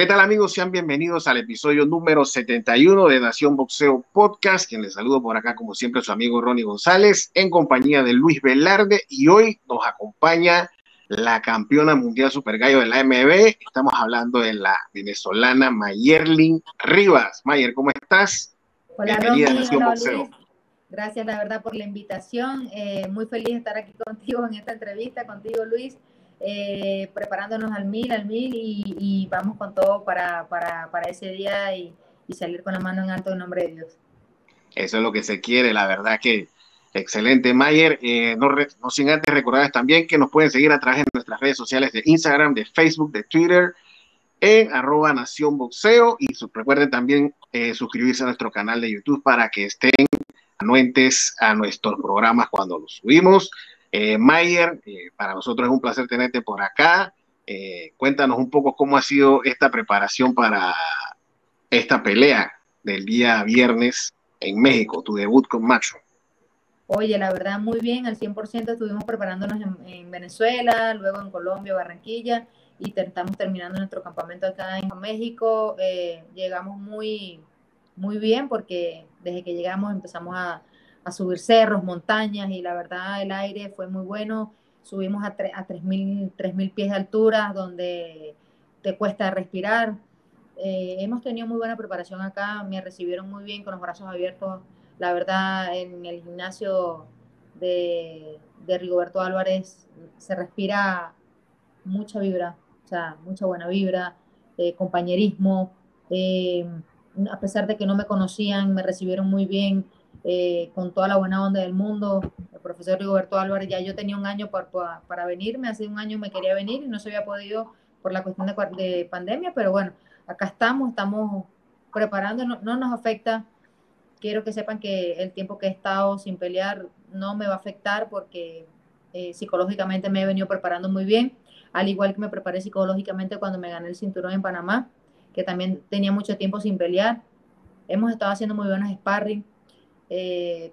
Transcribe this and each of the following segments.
¿Qué tal amigos? Sean bienvenidos al episodio número 71 de Nación Boxeo Podcast. Quien les saludo por acá, como siempre, su amigo Ronnie González, en compañía de Luis Velarde. Y hoy nos acompaña la campeona mundial super gallo de la MB. Estamos hablando de la venezolana Mayerlin Rivas. Mayer, ¿cómo estás? Hola, Bienvenida a Nación Boxeo. Gracias, la verdad, por la invitación. Eh, muy feliz de estar aquí contigo en esta entrevista, contigo, Luis. Eh, preparándonos al mil, al mil y, vamos con todo para, para, para ese día y, salir con la mano en alto en nombre de Dios. Eso es lo que se quiere, la verdad que excelente, Mayer. Eh, no, sin antes recordarles también que nos pueden seguir a través de nuestras redes sociales de Instagram, de Facebook, de Twitter, en arroba Nación Boxeo y recuerden también eh, suscribirse a nuestro canal de YouTube para que estén anuentes a nuestros programas cuando los subimos. Eh, Mayer, eh, para nosotros es un placer tenerte por acá. Eh, cuéntanos un poco cómo ha sido esta preparación para esta pelea del día viernes en México, tu debut con Macho. Oye, la verdad, muy bien, al 100% estuvimos preparándonos en, Venezuela, luego en Colombia, Barranquilla, y estamos terminando nuestro campamento acá en México. Llegamos muy, muy bien porque desde que llegamos empezamos a, a subir cerros, montañas y la verdad el aire fue muy bueno. Subimos a, a 3.000 pies de altura donde te cuesta respirar. Eh, hemos tenido muy buena preparación acá, me recibieron muy bien con los brazos abiertos. La verdad en el gimnasio de, de Rigoberto Álvarez se respira mucha vibra, o sea, mucha buena vibra, eh, compañerismo. Eh, a pesar de que no me conocían, me recibieron muy bien eh, con toda la buena onda del mundo. El profesor Rigoberto Álvarez, ya yo tenía un año para, para, venirme, hace un año me quería venir y no se había podido por la cuestión de, de pandemia, pero bueno, acá estamos, estamos preparando, no, nos afecta. Quiero que sepan que el tiempo que he estado sin pelear no me va a afectar porque eh, psicológicamente me he venido preparando muy bien, al igual que me preparé psicológicamente cuando me gané el cinturón en Panamá, que también tenía mucho tiempo sin pelear. Hemos estado haciendo muy buenos sparring eh,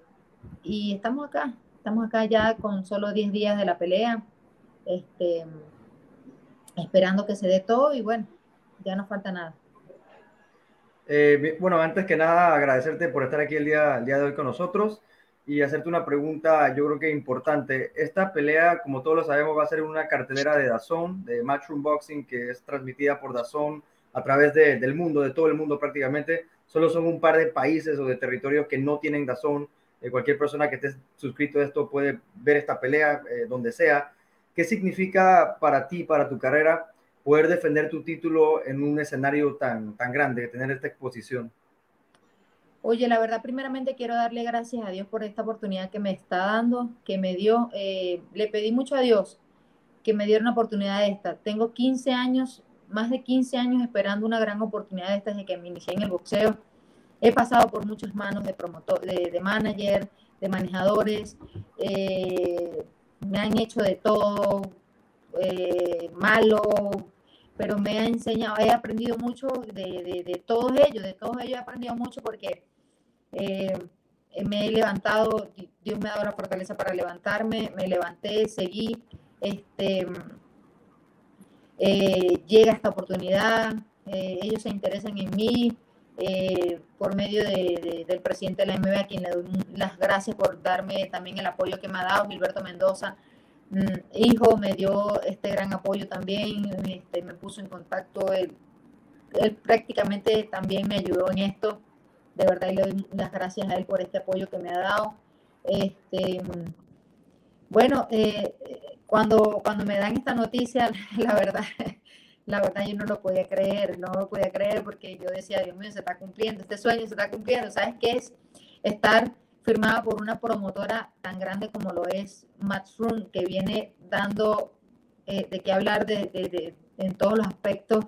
y estamos acá, estamos acá ya con solo 10 días de la pelea, este, esperando que se dé todo y bueno, ya no falta nada. Eh, bueno, antes que nada, agradecerte por estar aquí el día, el día de hoy con nosotros y hacerte una pregunta, yo creo que importante. Esta pelea, como todos lo sabemos, va a ser una cartelera de Dazón, de Matchroom Boxing, que es transmitida por Dazón a través de, del mundo, de todo el mundo prácticamente. Solo son un par de países o de territorios que no tienen Dazón. Eh, cualquier persona que esté suscrito a esto puede ver esta pelea eh, donde sea. ¿Qué significa para ti, para tu carrera, poder defender tu título en un escenario tan, tan grande, tener esta exposición? Oye, la verdad, primeramente quiero darle gracias a Dios por esta oportunidad que me está dando, que me dio. Eh, le pedí mucho a Dios que me diera una oportunidad de esta. Tengo 15 años más de 15 años esperando una gran oportunidad esta desde que me inicié en el boxeo. He pasado por muchas manos de promotor, de, manager, de manejadores, eh, me han hecho de todo, eh, malo, pero me ha enseñado, he aprendido mucho de, de, todos ellos, de todos ellos he aprendido mucho porque eh, me he levantado, Dios me ha dado la fortaleza para levantarme, me levanté, seguí, este, eh, llega esta oportunidad, eh, ellos se interesan en mí eh, por medio del presidente de la MB, a quien le doy las gracias por darme también el apoyo que me ha dado, Gilberto Mendoza. Mm, hijo me dio este gran apoyo también, este, me puso en contacto, él, prácticamente también me ayudó en esto, de verdad y le doy las gracias a él por este apoyo que me ha dado. Este, bueno, eh, cuando, cuando me dan esta noticia, la verdad, la verdad yo no lo podía creer, no lo podía creer porque yo decía, Dios mío, se está cumpliendo, este sueño se está cumpliendo. ¿Sabes qué es? Estar firmada por una promotora tan grande como lo es Matchroom, que viene dando eh, de qué hablar de, en todos los aspectos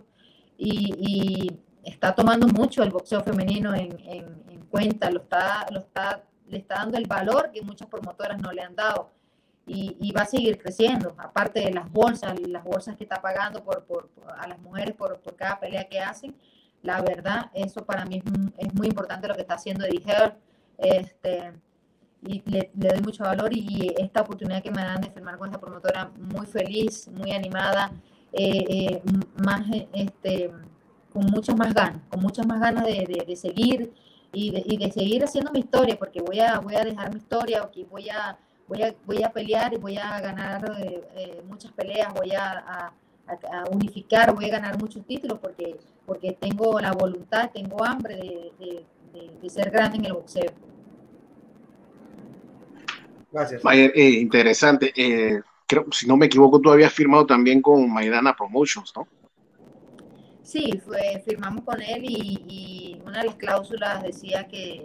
y, está tomando mucho el boxeo femenino en, en, cuenta, lo está, lo está, le está dando el valor que muchas promotoras no le han dado y, va a seguir creciendo, aparte de las bolsas, las bolsas que está pagando por, por, a las mujeres por, por, cada pelea que hacen. La verdad, eso para mí es, muy importante lo que está haciendo Eddie este, y le, doy mucho valor y esta oportunidad que me dan de firmar con esta promotora muy feliz, muy animada, eh, eh, más este, con muchas más ganas, con muchas más ganas de, de, seguir y de, y de, seguir haciendo mi historia, porque voy a, voy a dejar mi historia, aquí voy a, voy a, voy a pelear y voy a ganar eh, eh, muchas peleas, voy a, a, unificar, voy a ganar muchos títulos porque, porque tengo la voluntad, tengo hambre de, de ser grande en el boxeo. Gracias. Eh, interesante. Eh, creo, si no me equivoco, tú habías firmado también con Maidana Promotions, ¿no? Sí, fue, firmamos con él y, una de las cláusulas decía que,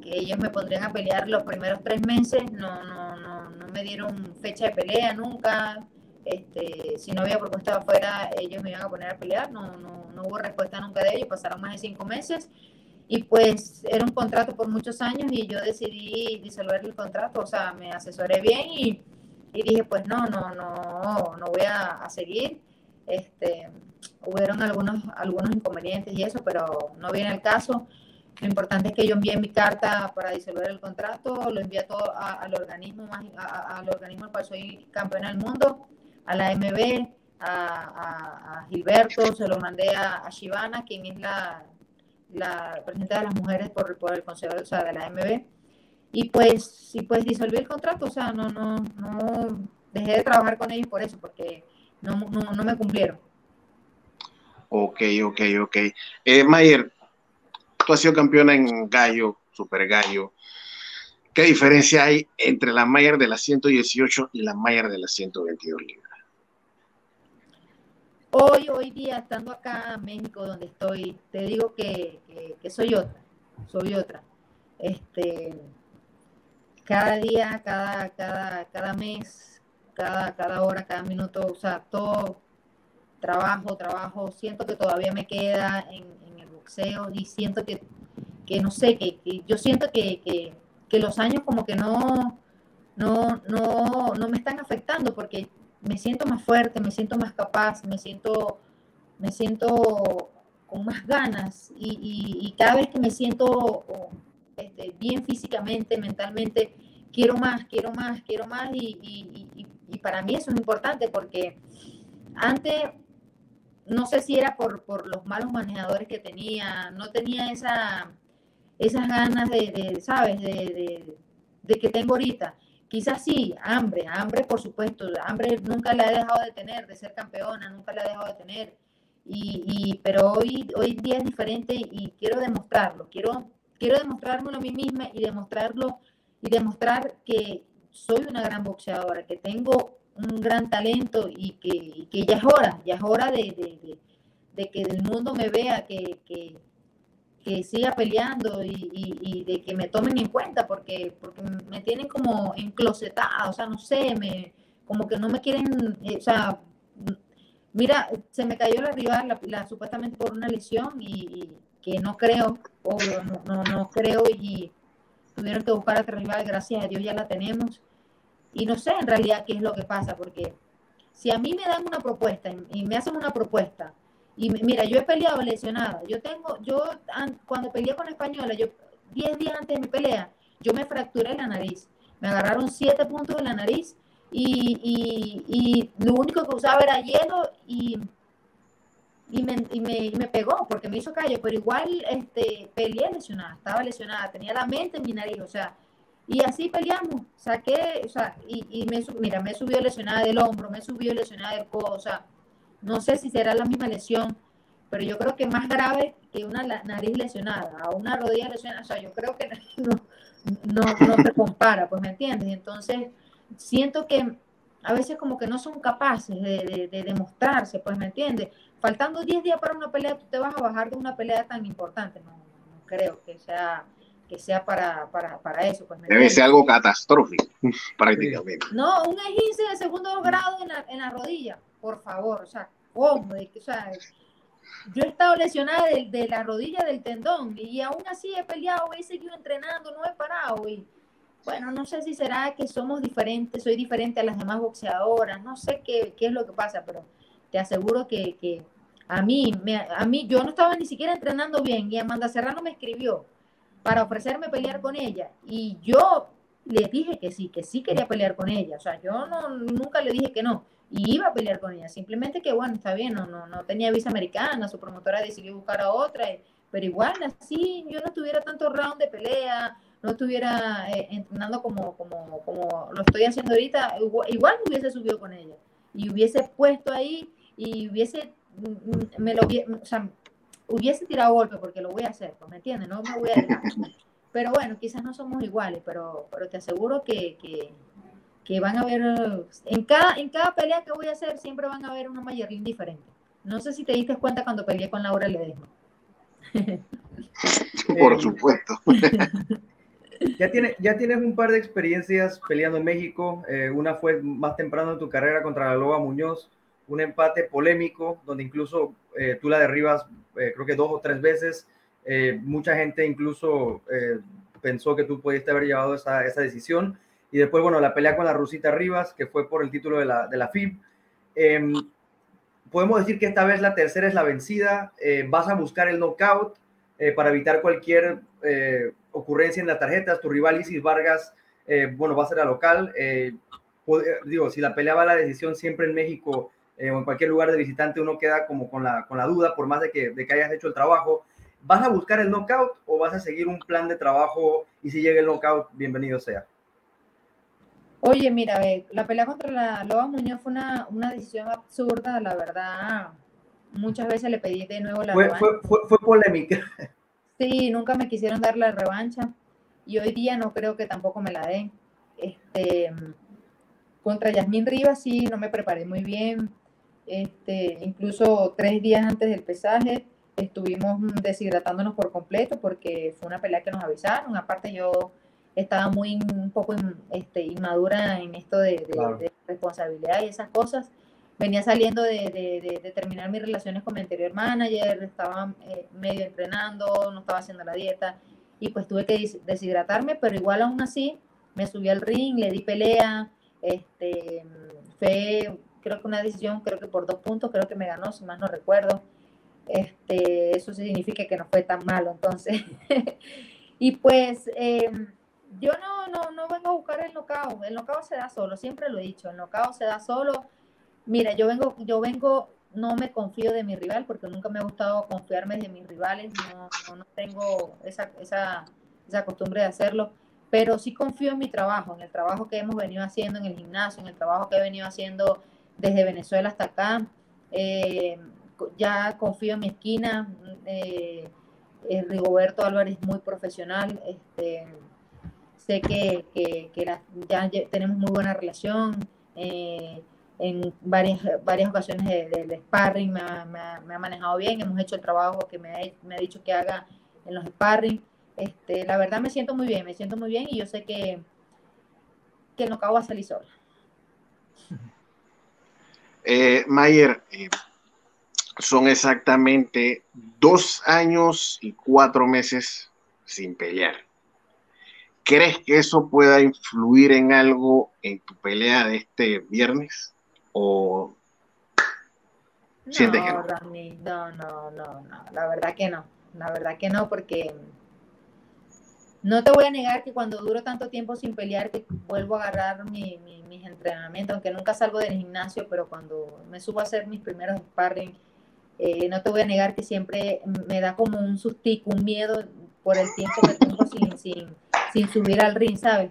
que, ellos me pondrían a pelear los primeros tres meses. No, no, no, no me dieron fecha de pelea nunca. Este, si no había propuesta afuera, ellos me iban a poner a pelear. No, no, no hubo respuesta nunca de ellos. Pasaron más de cinco meses y pues era un contrato por muchos años y yo decidí disolver el contrato, o sea, me asesoré bien y, dije, pues no, no, no, no voy a, seguir. Este, hubieron algunos, algunos inconvenientes y eso, pero no viene el caso. Lo importante es que yo envié mi carta para disolver el contrato, lo envié todo al organismo más, al organismo al cual soy campeona del mundo, a la MB, a, Gilberto, se lo mandé a, a Shivana, quien es la, la presidenta de las mujeres por, por el consejo o sea, de la MB. Y pues, y pues disolví el contrato, o sea, no, no, no dejé de trabajar con ellos por eso, porque no, no, no me cumplieron. Ok, ok, ok. Eh, Mayer, has sido campeona en Gallo, Super Gallo. ¿Qué diferencia hay entre la Mayer de la 118 y la Mayer de la 122 libras? Hoy, hoy día, estando acá en México, donde estoy, te digo que, soy otra, soy otra. Este, cada día, cada, cada, cada mes, cada, cada hora, cada minuto, o sea, todo trabajo, trabajo, siento que todavía me queda en, y siento que, que no sé, que, yo siento que, que, los años como que no, no, no, no me están afectando porque me siento más fuerte, me siento más capaz, me siento, me siento con más ganas y, cada vez que me siento este, bien físicamente, mentalmente, quiero más, quiero más, quiero más y, para mí eso es importante porque antes, no sé si era por, los malos manejadores que tenía, no tenía esa, esas ganas de, ¿sabes?, de, de que tengo ahorita Quizás sí, hambre, hambre por supuesto, hambre nunca la he dejado de tener, de ser campeona, nunca la he dejado de tener. Y, pero hoy, hoy día es diferente y quiero demostrarlo, quiero, quiero demostrármelo a mí misma y demostrarlo y demostrar que soy una gran boxeadora, que tengo un gran talento y que, que ya es hora, ya es hora de, que el mundo me vea, que, que siga peleando y, de que me tomen en cuenta porque, porque me tienen como enclosetada, o sea, no sé, me, como que no me quieren, eh, o sea, mira, se me cayó la rival la, supuestamente por una lesión y, que no creo, obvio, no, no, creo y tuvieron que buscar a otra rival, gracias a Dios ya la tenemos y no sé en realidad qué es lo que pasa porque si a mí me dan una propuesta y me hacen una propuesta y mira, yo he peleado lesionada. Yo tengo, yo cuando peleé con la española, yo 10 días antes de mi pelea, yo me fracturé la nariz. Me agarraron 7 puntos en la nariz y, y, lo único que usaba era hielo y, y, me, y, me, me, pegó porque me hizo callo, pero igual este, peleé lesionada, estaba lesionada, tenía la mente en mi nariz, o sea, y así peleamos, saqué, o sea, y, y me, mira, me subió lesionada del hombro, me subió lesionada del codo, o sea, no sé si será la misma lesión, pero yo creo que más grave que una nariz lesionada, a una rodilla lesionada, o sea, yo creo que no, no, se compara, pues me entiendes. Entonces, siento que a veces como que no son capaces de, demostrarse, pues me entiendes. Faltando 10 días para una pelea, tú te vas a bajar de una pelea tan importante. No, no creo que sea que sea para, para, para eso. Pues, Debe ser algo catastrófico, prácticamente. No, un esguince de segundo grado en la, en la rodilla por favor, o sea, ¿cómo? O sea, yo he estado lesionada de, la rodilla del tendón y aún así he peleado, he seguido entrenando, no he parado y bueno, no sé si será que somos diferentes, soy diferente a las demás boxeadoras, no sé qué, qué es lo que pasa, pero te aseguro que, que a mí, me, a mí, yo no estaba ni siquiera entrenando bien y Amanda Serrano me escribió para ofrecerme pelear con ella y yo le dije que sí, que sí quería pelear con ella. O sea, yo no, nunca le dije que no. Y iba a pelear con ella. Simplemente que, bueno, está bien, no, no, no tenía visa americana, su promotora decidió buscar a otra. Pero igual, así, yo no tuviera tanto round de pelea, no estuviera eh, entrenando como, como, como lo estoy haciendo ahorita, igual, me hubiese subido con ella. Y hubiese puesto ahí y hubiese, mm, mm, me lo, o sea, hubiese tirado golpe porque lo voy a hacer, pues, ¿me entiendes? No me voy a dejar. Pero bueno, quizás no somos iguales, pero, pero te aseguro que, que, que, van a haber, en cada, en cada pelea que voy a hacer, siempre van a haber una Mayerlin diferente. No sé si te diste cuenta cuando peleé con Laura Ledesma. Por supuesto. Ya, tiene, ya tienes un par de experiencias peleando en México. Eh, una fue más temprano en tu carrera contra la Loba Muñoz, un empate polémico, donde incluso eh, tú la derribas, creo que dos o tres veces. mucha gente incluso pensó que tú pudiste haber llevado esa, esa, decisión. Y después, bueno, la pelea con la Rusita Rivas, que fue por el título de la, de la FIB. Em, podemos decir que esta vez la tercera es la vencida. vas a buscar el knockout para evitar cualquier ocurrencia en las tarjetas, tu rival Isis Vargas, eh, bueno, va a ser la local. Eh, digo, si la pelea va a la decisión siempre en México eh, o en cualquier lugar de visitante, uno queda como con la, con la duda, por más de que, de que hayas hecho el trabajo. ¿Vas a buscar el knockout o vas a seguir un plan de trabajo y si llega el knockout, bienvenido sea? Oye, mira, la pelea contra la Loba Muñoz fue una, una decisión absurda, la verdad. Muchas veces le pedí de nuevo la fue, fue, fue, fue, polémica. Sí, nunca me quisieron dar la revancha y hoy día no creo que tampoco me la den. Este, contra Yasmín Rivas sí, no me preparé muy bien. Este, incluso tres días antes del pesaje estuvimos deshidratándonos por completo porque fue una pelea que nos avisaron. Aparte yo estaba muy un poco este, inmadura en esto de, de responsabilidad y esas cosas venía saliendo de, terminar mis relaciones con mi anterior manager, estaba eh, medio entrenando, no estaba haciendo la dieta y pues tuve que deshidratarme, pero igual aún así me subí al ring, le di pelea, este, fue creo que una decisión, creo que por dos puntos, creo que me ganó, si más no recuerdo. Este, eso significa que no fue tan malo, entonces. y pues em, yo no, no, no vengo a buscar el knockout, el knockout se da solo, siempre lo he dicho, el knockout se da solo Mira, yo vengo, yo vengo, no me confío de mi rival porque nunca me ha gustado confiarme de mis rivales, no, no, tengo esa, esa, esa costumbre de hacerlo, pero sí confío en mi trabajo, en el trabajo que hemos venido haciendo en el gimnasio, en el trabajo que he venido haciendo desde Venezuela hasta acá. Eh, ya confío en mi esquina. Eh, eh, Rigoberto Álvarez muy profesional. Este, sé que, que, ya tenemos muy buena relación. En varias, varias ocasiones del de, sparring, me ha, manejado bien, hemos hecho el trabajo que me ha, me ha dicho que haga en los sparring. Este, la verdad me siento muy bien, me siento muy bien y yo sé que, que no acabo va a salir sola. Eh, Mayer, eh, son exactamente dos años y cuatro meses sin pelear. ¿Crees que eso pueda influir en algo en tu pelea de este viernes? o sientes no, que no? no, no, no, la verdad que no, la verdad que no, porque no te voy a negar que cuando duro tanto tiempo sin pelear, que vuelvo a agarrar mi, mis entrenamientos, aunque nunca salgo del gimnasio, pero cuando me subo a hacer mis primeros sparring, eh, no te voy a negar que siempre me da como un sustico, un miedo por el tiempo que tengo sin, sin, subir al ring, ¿sabes?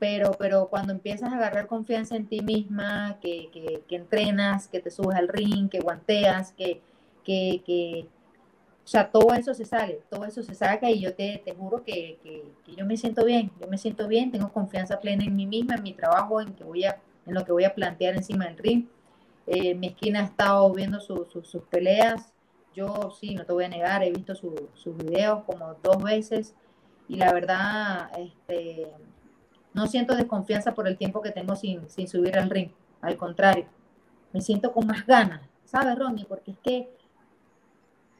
pero, pero cuando empiezas a agarrar confianza en ti misma, que, que, que entrenas, que te subes al ring, que guanteas, que, que, que, sea, todo eso se sale, todo eso se saca y yo te, te juro que, que, yo me siento bien, yo me siento bien, tengo confianza plena en mí misma, en mi trabajo, en, que voy a, en lo que voy a plantear encima del ring. Eh, mi esquina ha estado viendo sus peleas, yo sí, no te voy a negar, he visto sus videos como dos veces y la verdad, este no siento desconfianza por el tiempo que tengo sin, subir al ring. Al contrario, me siento con más ganas, ¿sabes, Ronnie? Porque es que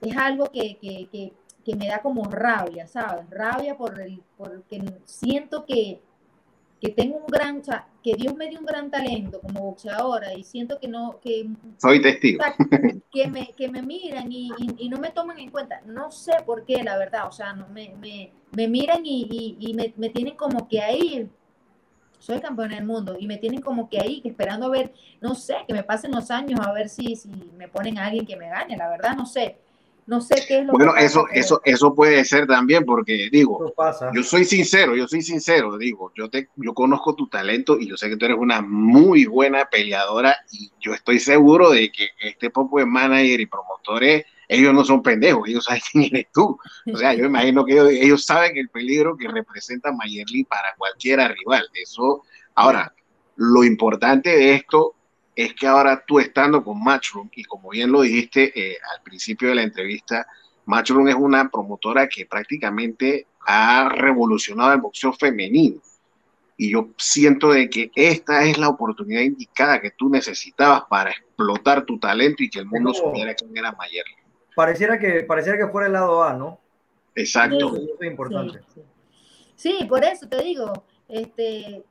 es algo que, me da como rabia, ¿sabes? Rabia por el, porque siento que, tengo un gran, que Dios me dio un gran talento como boxeadora y siento que no, que... Soy testigo. Que me, que me miran y, no me toman en cuenta. No sé por qué, la verdad, o sea, no, me, me, miran y, me, me, tienen como que ahí soy campeona del mundo y me tienen como que ahí, que esperando a ver, no sé, que me pasen los años a ver si, si me ponen a alguien que me gane, la verdad no sé. No sé qué es lo bueno, que eso, eso, eso puede ser también, porque digo, pasa. yo soy sincero, yo soy sincero, digo, yo te, yo conozco tu talento y yo sé que tú eres una muy buena peleadora y yo estoy seguro de que este poco de manager y promotores, ellos no son pendejos, ellos saben quién eres tú. O sea, yo imagino que ellos, ellos saben el peligro que representa Mayerly para cualquiera rival. Eso, ahora, lo importante de esto es que ahora tú estando con Matchroom, y como bien lo dijiste eh, al principio de la entrevista, Matchroom es una promotora que prácticamente ha revolucionado el boxeo femenino. Y yo siento de que esta es la oportunidad indicada que tú necesitabas para explotar tu talento y que el mundo Como- supiera quién era Mayer. Pareciera que, pareciera que fuera el lado A, ¿no? Exacto. Eso es importante. Sí, sí. Sí, por eso te digo, este,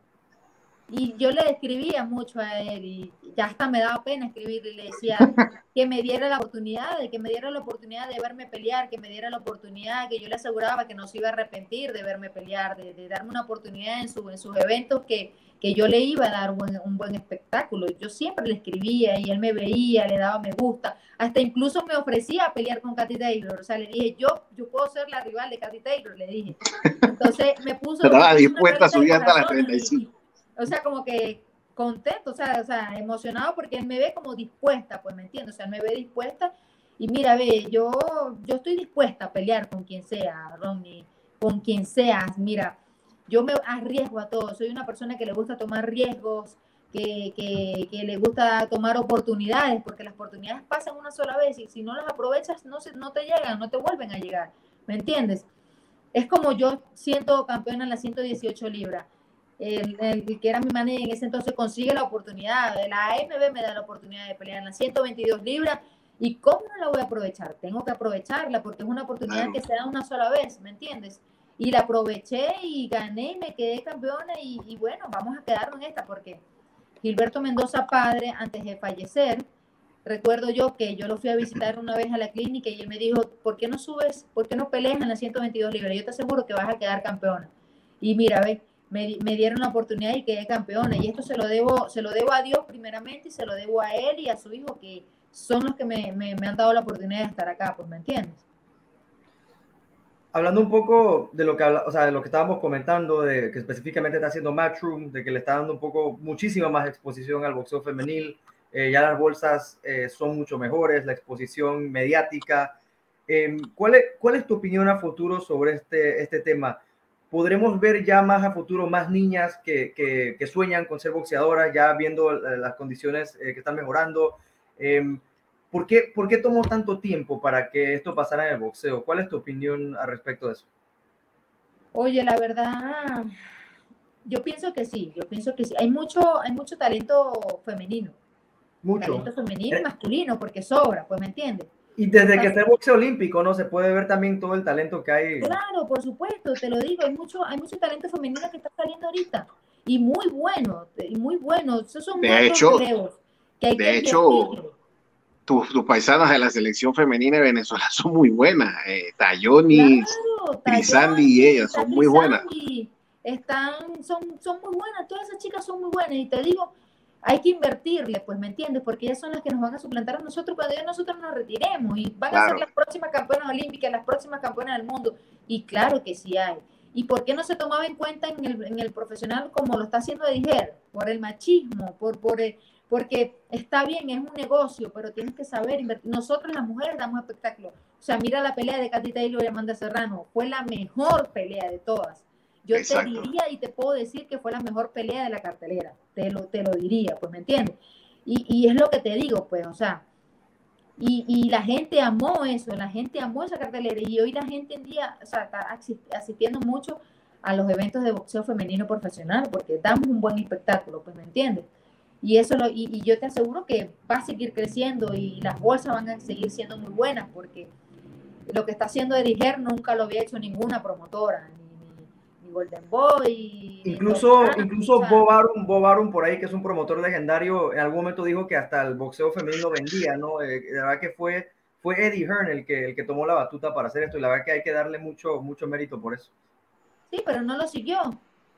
y yo le escribía mucho a él y ya hasta me daba pena escribirle y le decía que me diera la oportunidad, de que me diera la oportunidad de verme pelear, que me diera la oportunidad, que yo le aseguraba que no se iba a arrepentir de verme pelear, de, de darme una oportunidad en, su, en sus eventos que, que yo le iba a dar buen- un buen espectáculo. Yo siempre le escribía y él me veía, le daba me gusta, hasta incluso me ofrecía a pelear con Katy Taylor. O sea, le dije, yo, yo puedo ser la rival de Katy Taylor, le dije. Entonces me puso. Estaba dispuesta a subir hasta las corazón y- 35. O sea, como que contento, o sea, o sea, emocionado porque él me ve como dispuesta, pues me entiendes, o sea, él me ve dispuesta y mira, ve, yo, yo estoy dispuesta a pelear con quien sea, Ronnie, con quien seas, mira, yo me arriesgo a todo, soy una persona que le gusta tomar riesgos, que, que, que le gusta tomar oportunidades, porque las oportunidades pasan una sola vez y si no las aprovechas no, se, no te llegan, no te vuelven a llegar, ¿me entiendes? Es como yo siento campeona en las 118 libras el, el que era mi manager en ese entonces consigue la oportunidad, la AMB me da la oportunidad de pelear en las 122 libras y cómo no la voy a aprovechar, tengo que aprovecharla porque es una oportunidad Claro. que se da una sola vez, ¿me entiendes? Y la aproveché y gané y me quedé campeona y, y bueno, vamos a quedarnos en esta porque Gilberto Mendoza padre, antes de fallecer, recuerdo yo que yo lo fui a visitar una vez a la clínica y él me dijo, ¿por qué no subes, por qué no peleas en las 122 libras? Yo te aseguro que vas a quedar campeona. Y mira, ve, me, me dieron la oportunidad y quedé campeona. Y esto se lo debo, se lo debo a Dios primeramente y se lo debo a él y a su hijo, que son los que me, me- me han dado la oportunidad de estar acá, pues, ¿me entiendes? Hablando un poco de lo que, o sea, de lo que estábamos comentando, de que específicamente está haciendo Matchroom, de que le está dando un poco, muchísima más exposición al boxeo femenil, eh, ya las bolsas eh, son mucho mejores, la exposición mediática. Eh, ¿cuál, es, ¿Cuál es tu opinión a futuro sobre este, este tema? ¿Podremos ver ya más a futuro más niñas que, que, que sueñan con ser boxeadoras, ya viendo eh, las condiciones eh, que están mejorando? Eh, ¿Por qué, ¿Por qué tomó tanto tiempo para que esto pasara en el boxeo? ¿Cuál es tu opinión al respecto de eso? Oye, la verdad, yo pienso que sí, yo pienso que sí. Hay mucho, hay mucho talento femenino, Mucho. talento femenino y Eh. masculino, porque sobra, pues, ¿me entiendes? Y desde que está el boxeo olímpico, ¿no? Se puede ver también todo el talento que hay. Claro, por supuesto, te lo digo, hay mucho, hay mucho talento femenino que está saliendo ahorita y muy bueno, y muy bueno. Esos son De hecho- que hay de que hecho. Tus, tus paisanas de la selección femenina de Venezuela son muy buenas. Eh, Tayonis, Claro, y Tayoni, ellas son muy buenas. Están, son, son muy buenas, todas esas chicas son muy buenas y te digo, hay que invertirle, pues, ¿me entiendes? Porque ellas son las que nos van a suplantar a nosotros cuando ya nosotros nos retiremos y van a ser las próximas campeonas olímpicas, las próximas campeonas del mundo. Y claro que sí hay. ¿Y por qué no se tomaba en cuenta en el, en el profesional como lo está haciendo Ediger? Por el machismo, por, por el- porque está bien, es un negocio, pero tienes que saber invertir. Nosotros las mujeres damos espectáculo. O sea, mira la pelea de Katy Taylor y Amanda Serrano. Fue la mejor pelea de todas. Yo Exacto. te diría y te puedo decir que fue la mejor pelea de la cartelera. Te lo, te lo diría, pues, ¿me entiendes? Y, y es lo que te digo, pues, o sea, y, y la gente amó eso, la gente amó esa cartelera y hoy la gente en día, o sea, está asi- asistiendo mucho a los eventos de boxeo femenino profesional porque damos un buen espectáculo, pues, ¿me entiendes? Y eso lo, y, y yo te aseguro que va a seguir creciendo y las bolsas van a seguir siendo muy buenas porque lo que está haciendo Ediger nunca lo había hecho ninguna promotora, Golden Boy. Incluso, incluso Bob Arum, Bob Arum, por ahí, que es un promotor legendario, en algún momento dijo que hasta el boxeo femenino vendía, ¿no? Eh, la verdad que fue, fue Eddie Hearn el que, el que tomó la batuta para hacer esto y la verdad que hay que darle mucho, mucho mérito por eso. Sí, pero no lo siguió.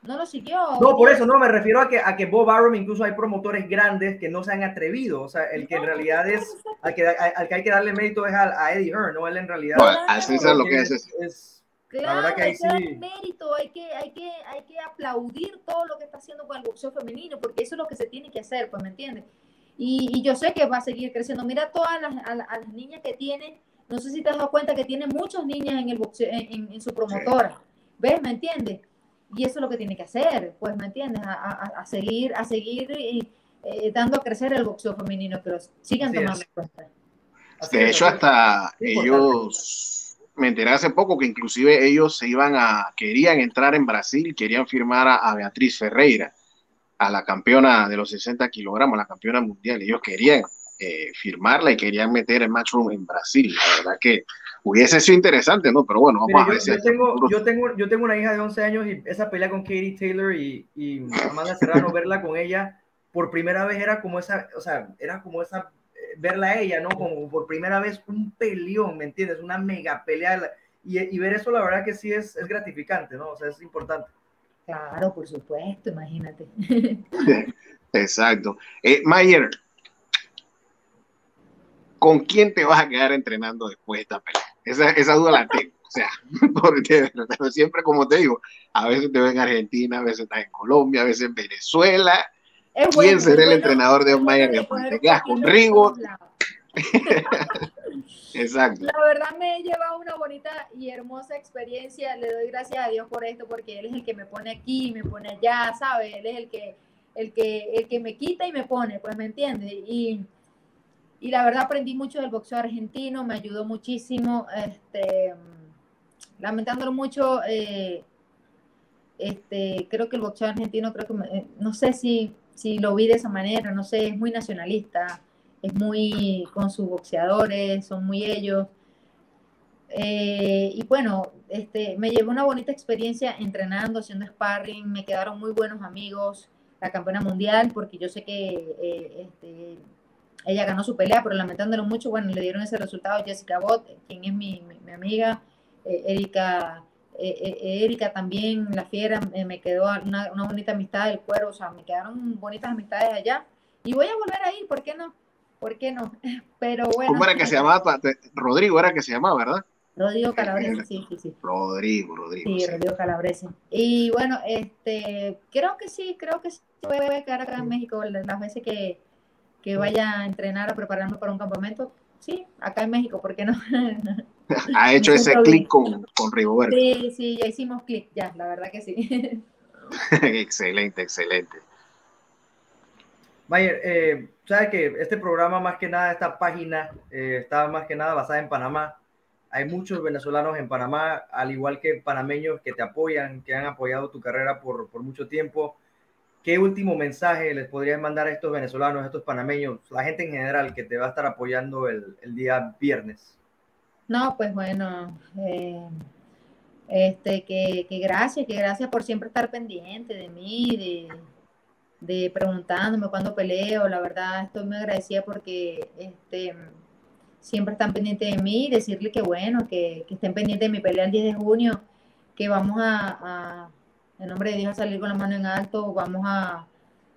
no lo siguió. No, por eso no, me refiero a que, a que Bob Arum, incluso hay promotores grandes que no se han atrevido. O sea, el que en realidad es, al que, al que hay que darle mérito es a, Eddie Hearn, ¿no? Él en realidad. así es lo que es. es, claro, la que hay que mérito, hay que, hay, que, hay que aplaudir todo lo que está haciendo con el boxeo femenino, porque eso es lo que se tiene que hacer, pues, ¿me entiendes? Y, y yo sé que va a seguir creciendo. Mira todas las, a, las niñas que tiene, no sé si te has dado cuenta que tiene muchas niñas en el boxeo, en, en su promotora. ¿Ves? ¿Me entiendes? Y eso es lo que tiene que hacer, pues, ¿me entiendes? A, seguir, a seguir eh, dando a crecer el boxeo femenino, pero sigan tomando cuenta. De hecho, hasta ellos, me enteré hace poco que inclusive ellos se iban a, querían entrar en Brasil, querían firmar a, Beatriz Ferreira, a la campeona de los 60 kilogramos, la campeona mundial. Ellos querían eh, firmarla y querían meter el matchroom en Brasil. La verdad que hubiese sido interesante, ¿no? Pero bueno, vamos a ver yo, tengo, yo, tengo, yo tengo una hija de 11 años y esa pelea con Katie Taylor y, y Amanda Serrano, verla con ella por primera vez era como esa, o sea, era como esa, verla a ella, ¿no? Como por primera vez un peleón, ¿me entiendes? Una mega pelea. Y, y ver eso, la verdad que sí es, es gratificante, ¿no? O sea, es importante. Claro, por supuesto, imagínate. Exacto. Eh, Mayer, ¿con quién te vas a quedar entrenando después de esta pelea? Esa, esa duda la tengo. O sea, porque siempre, como te digo, a veces te ven en Argentina, a veces estás en Colombia, a veces en Venezuela. ¿Quién será el entrenador de Omaya? ¿Te quedas con Rigo? Exacto. La verdad me he llevado una bonita y hermosa experiencia. Le doy gracias a Dios por esto, porque Él es el que me pone aquí, me pone allá, ¿sabes? Él es el que, el que, el que me quita y me pone, pues, ¿me entiendes? Y y la verdad aprendí mucho del boxeo argentino, me ayudó muchísimo, este, lamentándolo mucho, eh, este, creo que el boxeo argentino, creo que, eh, no sé si, si lo vi de esa manera, no sé, es muy nacionalista, es muy con sus boxeadores, son muy ellos. Eh, y bueno, este, me llevó una bonita experiencia entrenando, haciendo sparring, me quedaron muy buenos amigos, la campeona mundial, porque yo sé que este, ella ganó su pelea, pero lamentándolo mucho, bueno, le dieron ese resultado Jessica Bott, quien es mi, mi, amiga, eh, Erika, eh, eh, Erika también, la fiera, me quedó una, una, bonita amistad del cuero, o sea, me quedaron bonitas amistades allá. Y voy a volver a ir, ¿por qué no? ¿Por qué no? Pero bueno. ¿Cómo era que se llamaba? Rodrigo era que se llamaba, ¿verdad? Rodrigo Calabrese, sí, sí, sí. Rodrigo, Rodrigo. Sí, Rodrigo Calabrese. Y bueno, este, creo que sí, creo que sí voy a quedar acá en México las veces que, que vaya a entrenar, a prepararme para un campamento, sí, acá en México, ¿por qué no? ha hecho ese clic con, con Sí, sí, ya hicimos clic, ya, la verdad que sí. excelente, excelente. Mayer, eh, sabes que este programa más que nada, esta página eh, está más que nada basada en Panamá. Hay muchos venezolanos en Panamá, al igual que panameños que te apoyan, que han apoyado tu carrera por, por mucho tiempo. ¿Qué último mensaje les podrías mandar a estos venezolanos, a estos panameños, la gente en general que te va a estar apoyando el, el día viernes? No, pues bueno, eh, este, que, que, gracias, que gracias por siempre estar pendiente de mí, de, de preguntándome cuándo peleo. La verdad, estoy muy agradecida porque este, siempre están pendientes de mí. Decirle que bueno, que, que estén pendientes de mi pelea el 10 de junio, que vamos a en nombre de Dios a salir con la mano en alto, vamos a,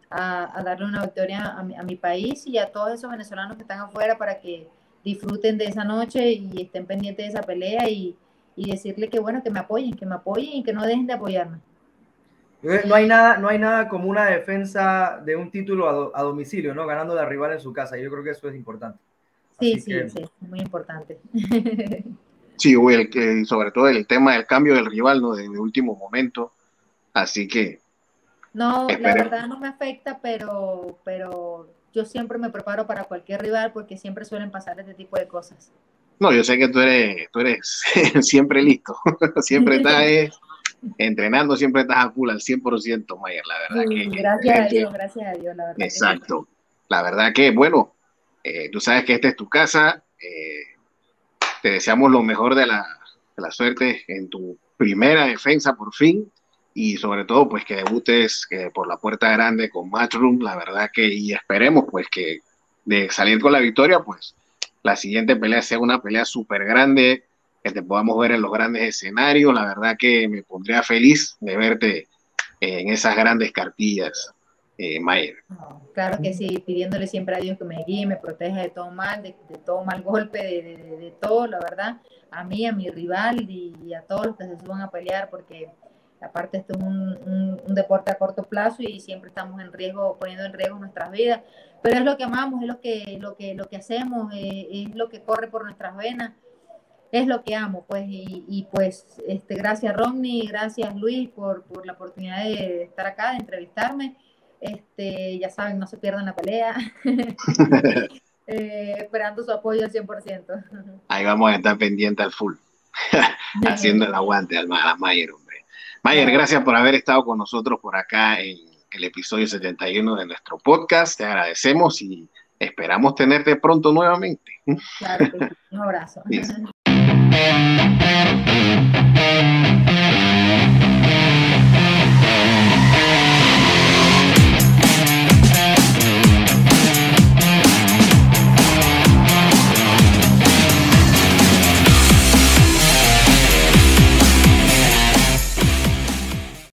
a, darle una victoria a mi, a mi, país y a todos esos venezolanos que están afuera para que disfruten de esa noche y estén pendientes de esa pelea y, y decirle que bueno, que me apoyen, que me apoyen y que no dejen de apoyarme. No hay nada, no hay nada como una defensa de un título a, domicilio, ¿no? Ganando de rival en su casa. Yo creo que eso es importante. Sí, sí, sí, muy importante. Sí, Will, que sobre todo el tema del cambio del rival, ¿no? De, de último momento. Así que... No, la verdad no me afecta, pero, pero yo siempre me preparo para cualquier rival porque siempre suelen pasar este tipo de cosas. No, yo sé que tú eres, tú eres siempre listo, siempre estás eh, entrenando, siempre estás a full al 100%, Mayer, la verdad que... Gracias a Dios, gracias a Dios, la verdad. Exacto. La verdad que, bueno, eh, tú sabes que esta es tu casa, eh, te deseamos lo mejor de la, de la suerte en tu primera defensa por fin y sobre todo pues que debutes que por la puerta grande con Matchroom, la verdad que y esperemos pues que de salir con la victoria pues la siguiente pelea sea una pelea súper grande, que te podamos ver en los grandes escenarios, la verdad que me pondría feliz de verte en esas grandes cartillas, eh, Mayer. claro que sí, pidiéndole siempre a Dios que me guíe, me proteja de todo mal, de, todo mal golpe, de, de, todo, la verdad, a mí, a mi rival y, a todos los que se suban a pelear, porque aparte esto es un, un, deporte a corto plazo y siempre estamos en riesgo, poniendo en riesgo nuestras vidas, pero es lo que amamos, es lo que, lo que, lo que hacemos, eh, es lo que corre por nuestras venas es lo que amo, pues, y, pues, este, gracias Romney, gracias Luis por, por, la oportunidad de estar acá, de entrevistarme. Este, ya saben, no se pierdan la pelea. Eh, esperando su apoyo al 100%. Ahí vamos a estar pendiente al full, haciendo el aguante al, a Mayer. Mayer, gracias por haber estado con nosotros por acá en el episodio 71 de nuestro podcast. Te agradecemos y esperamos tenerte pronto nuevamente. Claro, un abrazo.